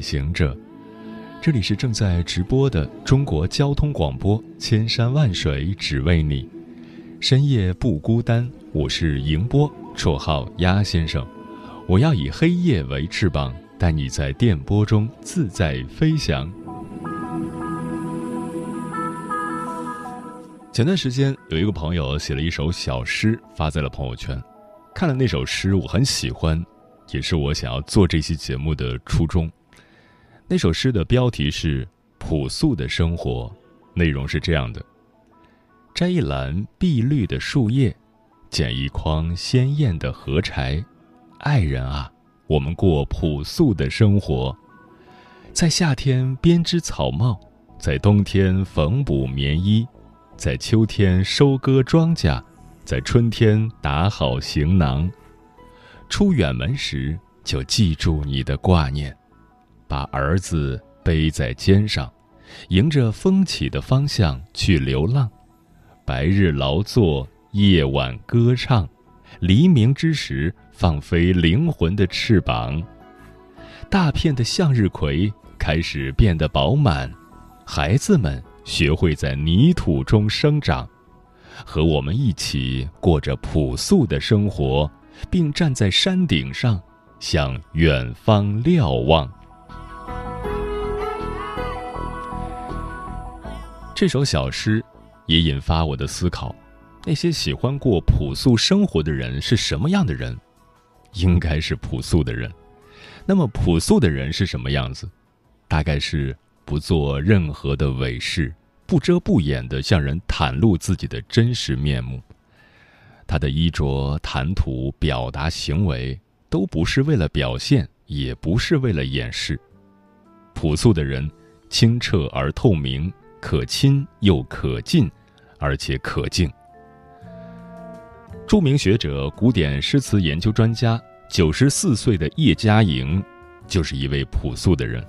行者，这里是正在直播的中国交通广播，千山万水只为你，深夜不孤单。我是迎波，绰号鸭先生。我要以黑夜为翅膀，带你在电波中自在飞翔。前段时间有一个朋友写了一首小诗发在了朋友圈，看了那首诗，我很喜欢。也是我想要做这期节目的初衷。那首诗的标题是《朴素的生活》，内容是这样的：摘一篮碧绿的树叶，捡一筐鲜艳的荷柴，爱人啊，我们过朴素的生活，在夏天编织草帽，在冬天缝补棉衣，在秋天收割庄稼，在春天打好行囊。出远门时，就记住你的挂念，把儿子背在肩上，迎着风起的方向去流浪。白日劳作，夜晚歌唱，黎明之时放飞灵魂的翅膀。大片的向日葵开始变得饱满，孩子们学会在泥土中生长，和我们一起过着朴素的生活。并站在山顶上，向远方瞭望。这首小诗也引发我的思考：那些喜欢过朴素生活的人是什么样的人？应该是朴素的人。那么，朴素的人是什么样子？大概是不做任何的伪饰，不遮不掩的向人袒露自己的真实面目。他的衣着、谈吐、表达、行为，都不是为了表现，也不是为了掩饰。朴素的人，清澈而透明，可亲又可近，而且可敬。著名学者、古典诗词研究专家、九十四岁的叶嘉莹，就是一位朴素的人。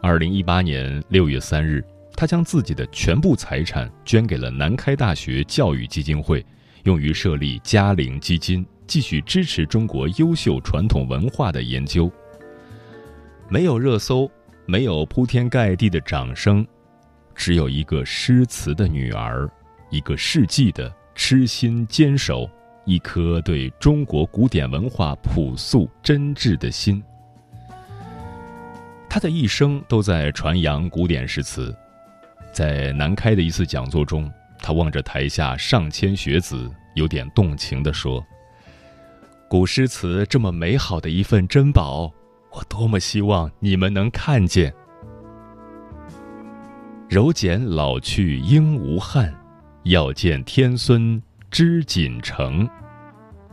二零一八年六月三日，他将自己的全部财产捐给了南开大学教育基金会。用于设立嘉陵基金，继续支持中国优秀传统文化的研究。没有热搜，没有铺天盖地的掌声，只有一个诗词的女儿，一个世纪的痴心坚守，一颗对中国古典文化朴素真挚的心。他的一生都在传扬古典诗词。在南开的一次讲座中。他望着台下上千学子，有点动情地说：“古诗词这么美好的一份珍宝，我多么希望你们能看见。柔茧老去应无憾，要见天孙知锦城。”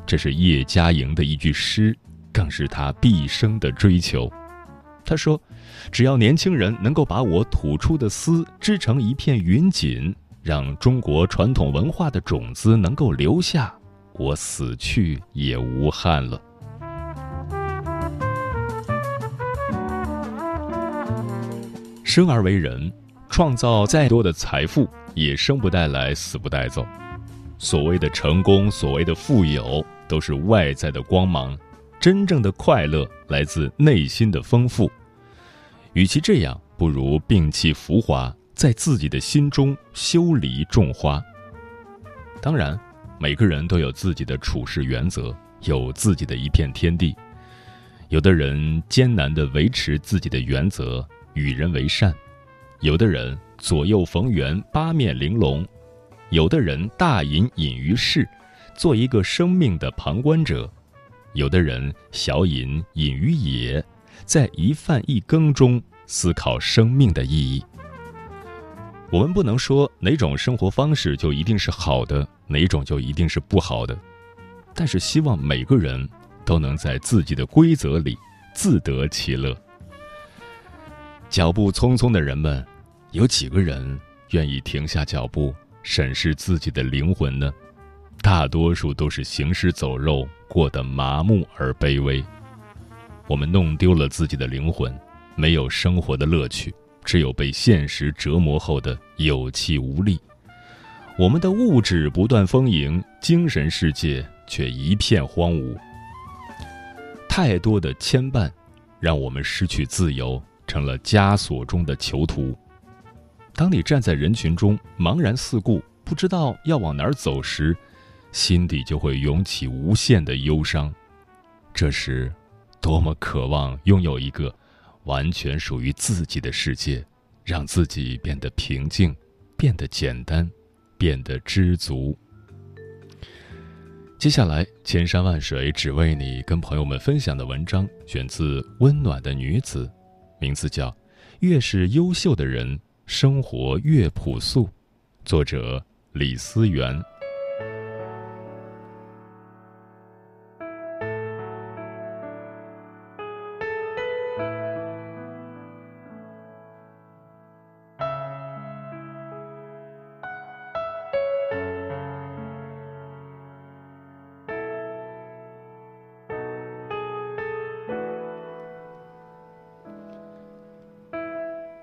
这是叶嘉莹的一句诗，更是他毕生的追求。他说：“只要年轻人能够把我吐出的丝织成一片云锦。”让中国传统文化的种子能够留下，我死去也无憾了。生而为人，创造再多的财富，也生不带来，死不带走。所谓的成功，所谓的富有，都是外在的光芒。真正的快乐来自内心的丰富。与其这样，不如摒弃浮华。在自己的心中修篱种花。当然，每个人都有自己的处事原则，有自己的一片天地。有的人艰难地维持自己的原则，与人为善；有的人左右逢源，八面玲珑；有的人大隐隐于市，做一个生命的旁观者；有的人小隐隐于野，在一饭一羹中思考生命的意义。我们不能说哪种生活方式就一定是好的，哪种就一定是不好的，但是希望每个人都能在自己的规则里自得其乐。脚步匆匆的人们，有几个人愿意停下脚步审视自己的灵魂呢？大多数都是行尸走肉，过得麻木而卑微。我们弄丢了自己的灵魂，没有生活的乐趣，只有被现实折磨后的有气无力。我们的物质不断丰盈，精神世界却一片荒芜。太多的牵绊，让我们失去自由，成了枷锁中的囚徒。当你站在人群中，茫然四顾，不知道要往哪儿走时，心底就会涌起无限的忧伤。这时，多么渴望拥有一个完全属于自己的世界，让自己变得平静，变得简单。变得知足。接下来，千山万水只为你，跟朋友们分享的文章选自《温暖的女子》，名字叫《越是优秀的人，生活越朴素》，作者李思源。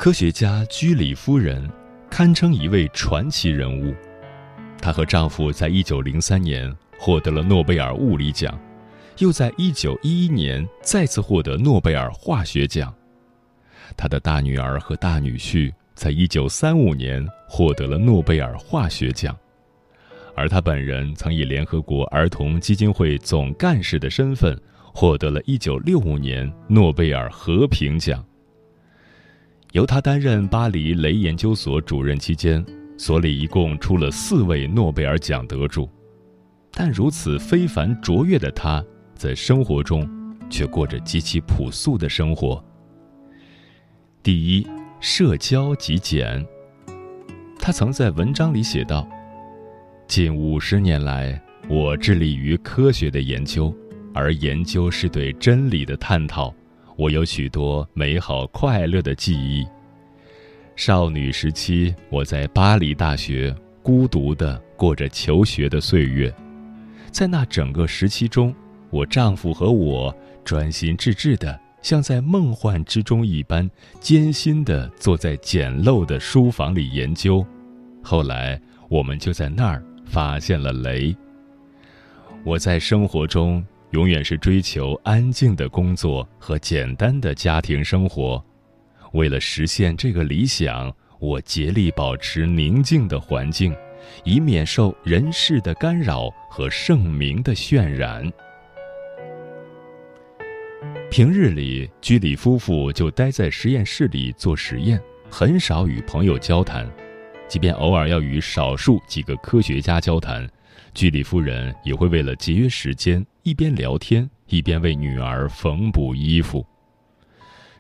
科学家居里夫人堪称一位传奇人物。她和丈夫在1903年获得了诺贝尔物理奖，又在1911年再次获得诺贝尔化学奖。她的大女儿和大女婿在1935年获得了诺贝尔化学奖，而她本人曾以联合国儿童基金会总干事的身份获得了1965年诺贝尔和平奖。由他担任巴黎雷研究所主任期间，所里一共出了四位诺贝尔奖得主，但如此非凡卓越的他，在生活中却过着极其朴素的生活。第一，社交极简。他曾在文章里写道：“近五十年来，我致力于科学的研究，而研究是对真理的探讨。”我有许多美好快乐的记忆。少女时期，我在巴黎大学孤独地过着求学的岁月。在那整个时期中，我丈夫和我专心致志地，像在梦幻之中一般，艰辛地坐在简陋的书房里研究。后来，我们就在那儿发现了雷。我在生活中。永远是追求安静的工作和简单的家庭生活。为了实现这个理想，我竭力保持宁静的环境，以免受人事的干扰和盛名的渲染。平日里，居里夫妇就待在实验室里做实验，很少与朋友交谈。即便偶尔要与少数几个科学家交谈。居里夫人也会为了节约时间，一边聊天一边为女儿缝补衣服。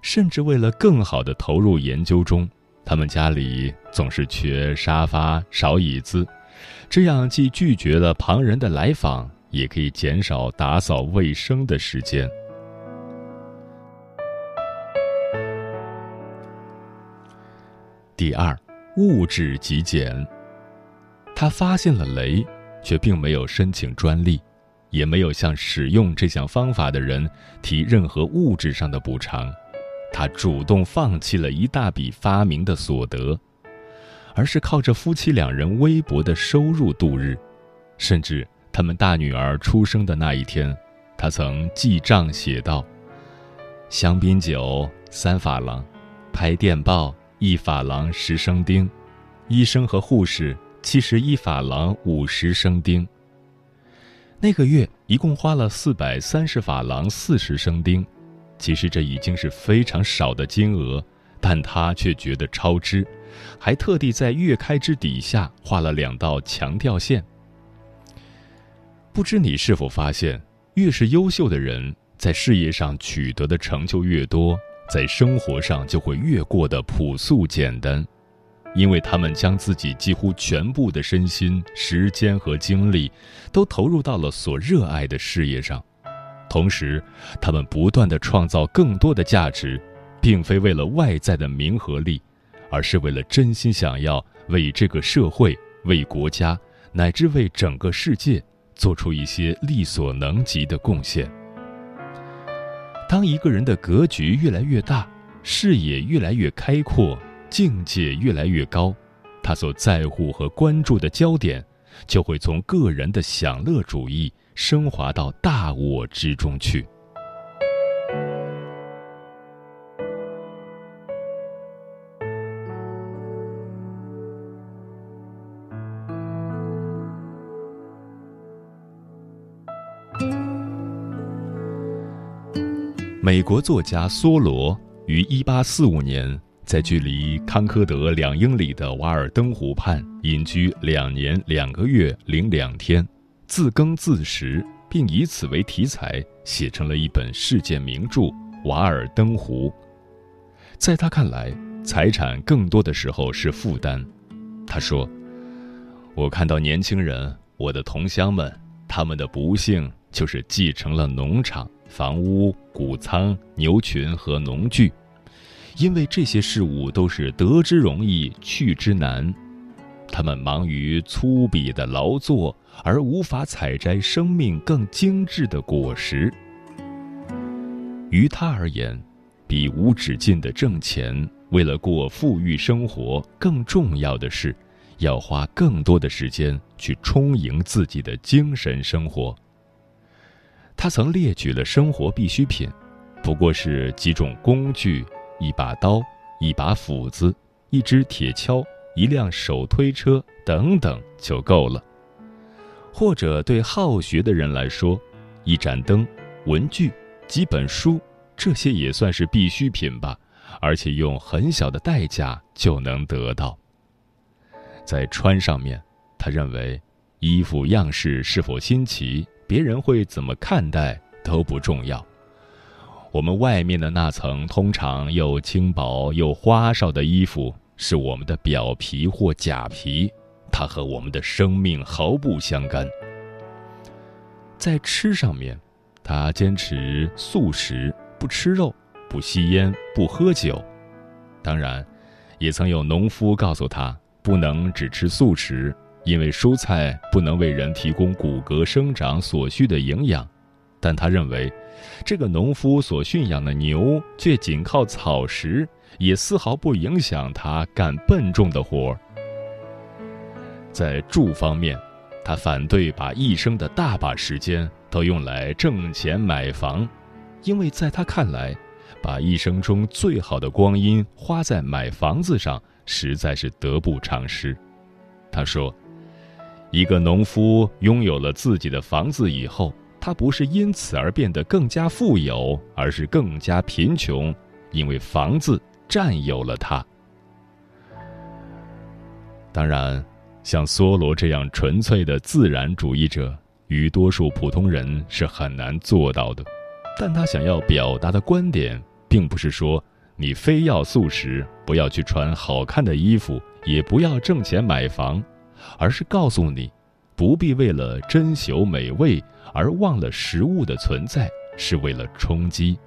甚至为了更好的投入研究中，他们家里总是缺沙发、少椅子，这样既拒绝了旁人的来访，也可以减少打扫卫生的时间。第二，物质极简。他发现了镭。却并没有申请专利，也没有向使用这项方法的人提任何物质上的补偿。他主动放弃了一大笔发明的所得，而是靠着夫妻两人微薄的收入度日。甚至他们大女儿出生的那一天，他曾记账写道：“香槟酒三法郎，拍电报一法郎十生丁，医生和护士。”七十一法郎五十生丁。那个月一共花了四百三十法郎四十生丁，其实这已经是非常少的金额，但他却觉得超支，还特地在月开支底下画了两道强调线。不知你是否发现，越是优秀的人，在事业上取得的成就越多，在生活上就会越过得朴素简单。因为他们将自己几乎全部的身心、时间和精力，都投入到了所热爱的事业上，同时，他们不断的创造更多的价值，并非为了外在的名和利，而是为了真心想要为这个社会、为国家乃至为整个世界做出一些力所能及的贡献。当一个人的格局越来越大，视野越来越开阔，境界越来越高，他所在乎和关注的焦点，就会从个人的享乐主义。升华到大我之中去。美国作家梭罗于一八四五年在距离康科德两英里的瓦尔登湖畔隐居两年两个月零两天。自耕自食，并以此为题材写成了一本世界名著《瓦尔登湖》。在他看来，财产更多的时候是负担。他说：“我看到年轻人，我的同乡们，他们的不幸就是继承了农场、房屋、谷仓、牛群和农具，因为这些事物都是得之容易，去之难。他们忙于粗鄙的劳作。”而无法采摘生命更精致的果实。于他而言，比无止境的挣钱，为了过富裕生活，更重要的是，要花更多的时间去充盈自己的精神生活。他曾列举了生活必需品，不过是几种工具：一把刀、一把斧子、一只铁锹、一辆手推车等等，就够了。或者对好学的人来说，一盏灯、文具、几本书，这些也算是必需品吧，而且用很小的代价就能得到。在穿上面，他认为，衣服样式是否新奇，别人会怎么看待都不重要。我们外面的那层通常又轻薄又花哨的衣服，是我们的表皮或假皮。它和我们的生命毫不相干。在吃上面，他坚持素食，不吃肉，不吸烟，不喝酒。当然，也曾有农夫告诉他，不能只吃素食，因为蔬菜不能为人提供骨骼生长所需的营养。但他认为，这个农夫所驯养的牛却仅靠草食，也丝毫不影响他干笨重的活儿。在住方面，他反对把一生的大把时间都用来挣钱买房，因为在他看来，把一生中最好的光阴花在买房子上实在是得不偿失。他说：“一个农夫拥有了自己的房子以后，他不是因此而变得更加富有，而是更加贫穷，因为房子占有了他。”当然。像梭罗这样纯粹的自然主义者，与多数普通人是很难做到的。但他想要表达的观点，并不是说你非要素食，不要去穿好看的衣服，也不要挣钱买房，而是告诉你，不必为了珍馐美味而忘了食物的存在是为了充饥，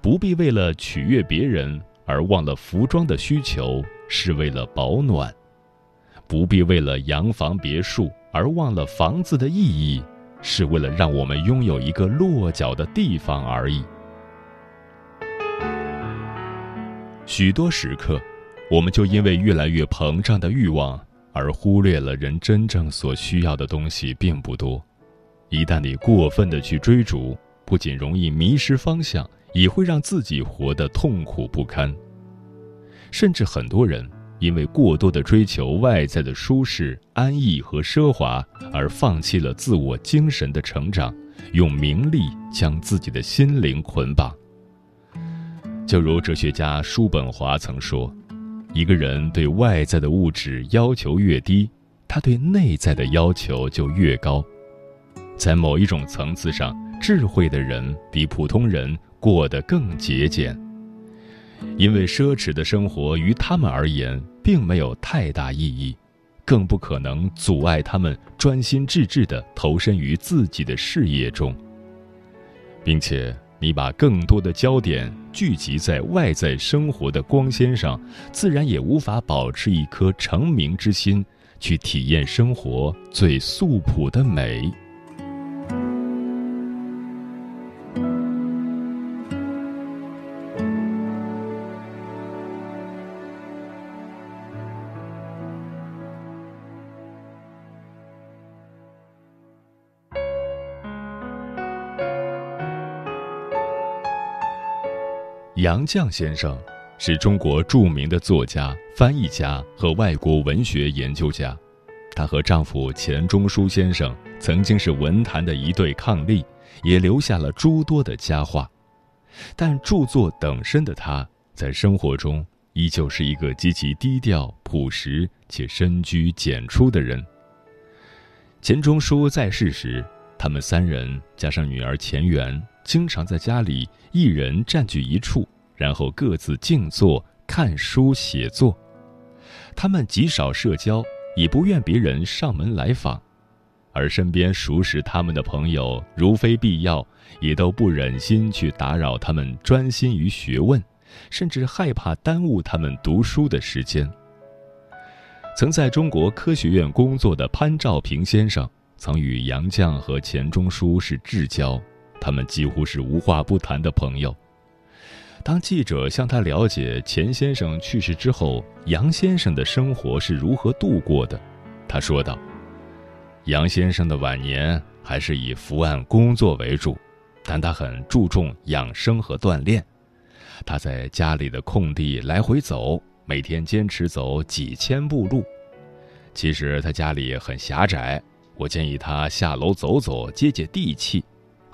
不必为了取悦别人而忘了服装的需求是为了保暖。不必为了洋房别墅而忘了房子的意义，是为了让我们拥有一个落脚的地方而已。许多时刻，我们就因为越来越膨胀的欲望而忽略了人真正所需要的东西并不多。一旦你过分的去追逐，不仅容易迷失方向，也会让自己活得痛苦不堪。甚至很多人。因为过多的追求外在的舒适、安逸和奢华，而放弃了自我精神的成长，用名利将自己的心灵捆绑。就如哲学家叔本华曾说：“一个人对外在的物质要求越低，他对内在的要求就越高。在某一种层次上，智慧的人比普通人过得更节俭。”因为奢侈的生活于他们而言并没有太大意义，更不可能阻碍他们专心致志地投身于自己的事业中。并且你把更多的焦点聚集在外在生活的光鲜上，自然也无法保持一颗成名之心，去体验生活最素朴的美。杨绛先生是中国著名的作家、翻译家和外国文学研究家。她和丈夫钱钟书先生曾经是文坛的一对伉俪，也留下了诸多的佳话。但著作等身的她，在生活中依旧是一个极其低调、朴实且深居简出的人。钱钟书在世时，他们三人加上女儿钱媛。经常在家里一人占据一处，然后各自静坐看书写作。他们极少社交，也不愿别人上门来访，而身边熟识他们的朋友，如非必要，也都不忍心去打扰他们专心于学问，甚至害怕耽误他们读书的时间。曾在中国科学院工作的潘兆平先生，曾与杨绛和钱钟书是至交。他们几乎是无话不谈的朋友。当记者向他了解钱先生去世之后，杨先生的生活是如何度过的，他说道：“杨先生的晚年还是以伏案工作为主，但他很注重养生和锻炼。他在家里的空地来回走，每天坚持走几千步路。其实他家里很狭窄，我建议他下楼走走，接接地气。”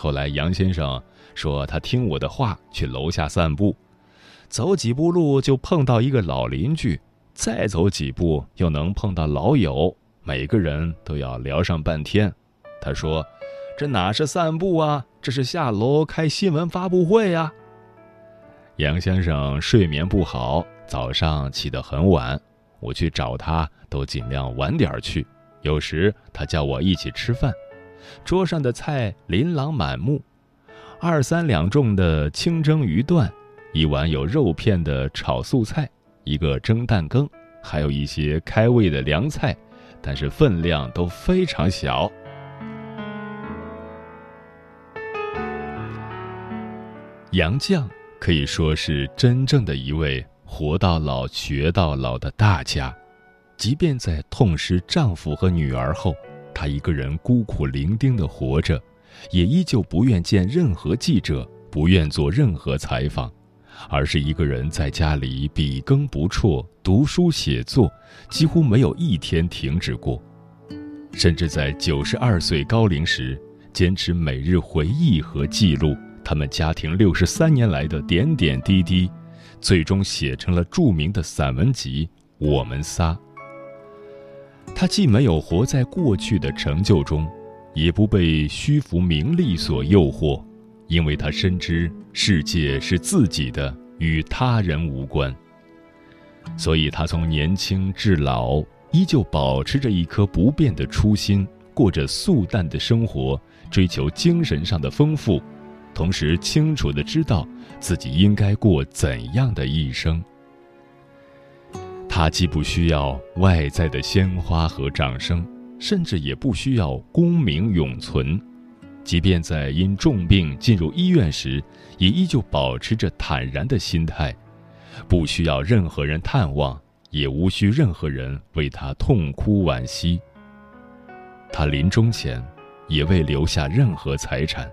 后来，杨先生说他听我的话去楼下散步，走几步路就碰到一个老邻居，再走几步又能碰到老友，每个人都要聊上半天。他说：“这哪是散步啊，这是下楼开新闻发布会呀。”杨先生睡眠不好，早上起得很晚，我去找他都尽量晚点去，有时他叫我一起吃饭。桌上的菜琳琅满目，二三两重的清蒸鱼段，一碗有肉片的炒素菜，一个蒸蛋羹，还有一些开胃的凉菜，但是分量都非常小。杨绛可以说是真正的一位活到老学到老的大家，即便在痛失丈夫和女儿后。他一个人孤苦伶仃地活着，也依旧不愿见任何记者，不愿做任何采访，而是一个人在家里笔耕不辍，读书写作，几乎没有一天停止过。甚至在九十二岁高龄时，坚持每日回忆和记录他们家庭六十三年来的点点滴滴，最终写成了著名的散文集《我们仨》。他既没有活在过去的成就中，也不被虚浮名利所诱惑，因为他深知世界是自己的，与他人无关。所以，他从年轻至老，依旧保持着一颗不变的初心，过着素淡的生活，追求精神上的丰富，同时清楚的知道自己应该过怎样的一生。他既不需要外在的鲜花和掌声，甚至也不需要功名永存。即便在因重病进入医院时，也依旧保持着坦然的心态，不需要任何人探望，也无需任何人为他痛哭惋惜。他临终前，也未留下任何财产，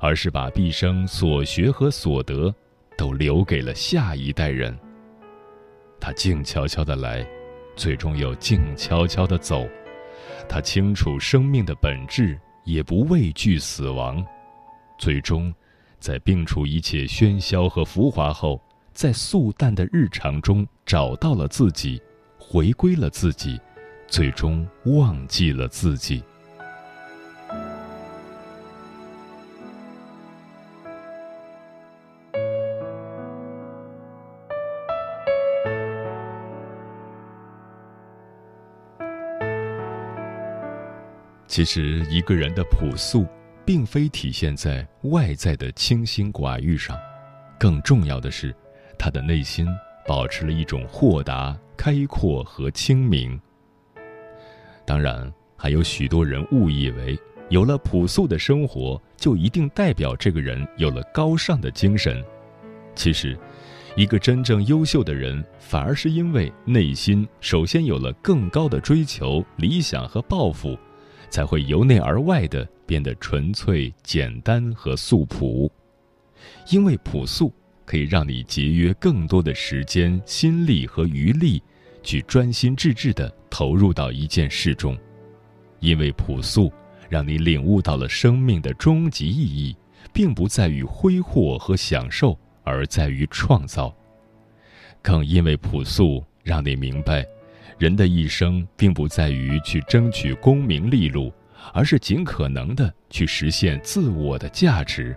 而是把毕生所学和所得，都留给了下一代人。他静悄悄的来，最终又静悄悄的走。他清楚生命的本质，也不畏惧死亡。最终，在摒除一切喧嚣和浮华后，在素淡的日常中找到了自己，回归了自己，最终忘记了自己。其实，一个人的朴素，并非体现在外在的清心寡欲上，更重要的是，他的内心保持了一种豁达、开阔和清明。当然，还有许多人误以为，有了朴素的生活，就一定代表这个人有了高尚的精神。其实，一个真正优秀的人，反而是因为内心首先有了更高的追求、理想和抱负，才会由内而外的变得纯粹、简单和素朴。因为朴素可以让你节约更多的时间、心力和余力，去专心致志的投入到一件事中。因为朴素，让你领悟到了生命的终极意义，并不在于挥霍和享受。而在于创造，更因为朴素，让你明白，人的一生并不在于去争取功名利禄，而是尽可能的去实现自我的价值。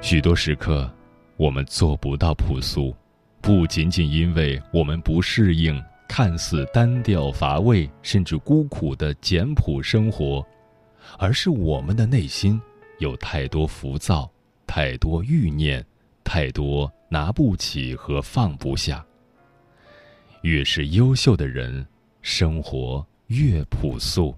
许多时刻，我们做不到朴素，不仅仅因为我们不适应看似单调乏味甚至孤苦的简朴生活，而是我们的内心有太多浮躁。太多欲念，太多拿不起和放不下。越是优秀的人，生活越朴素。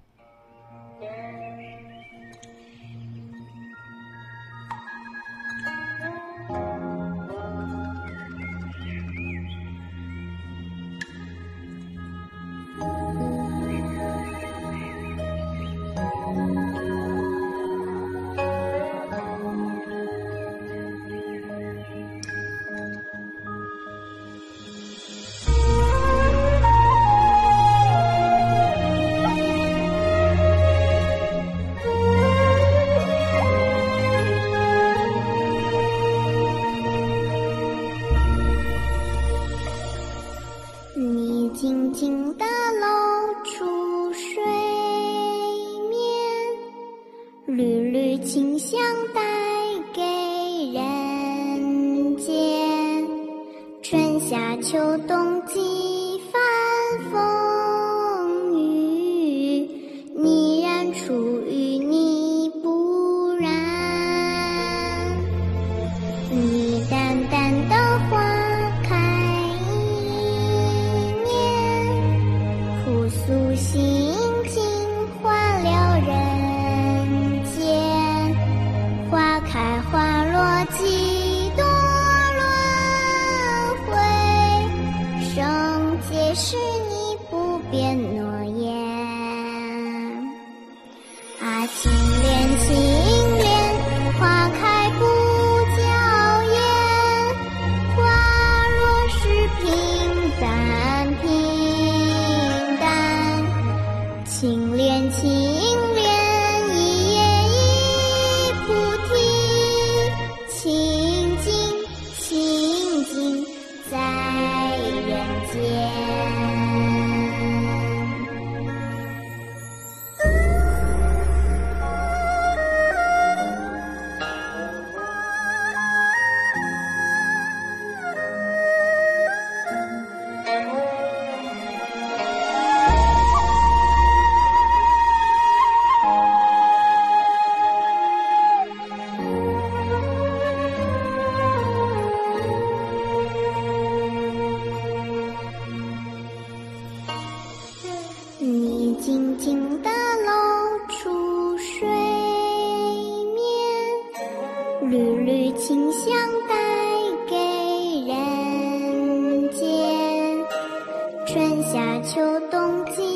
秋冬季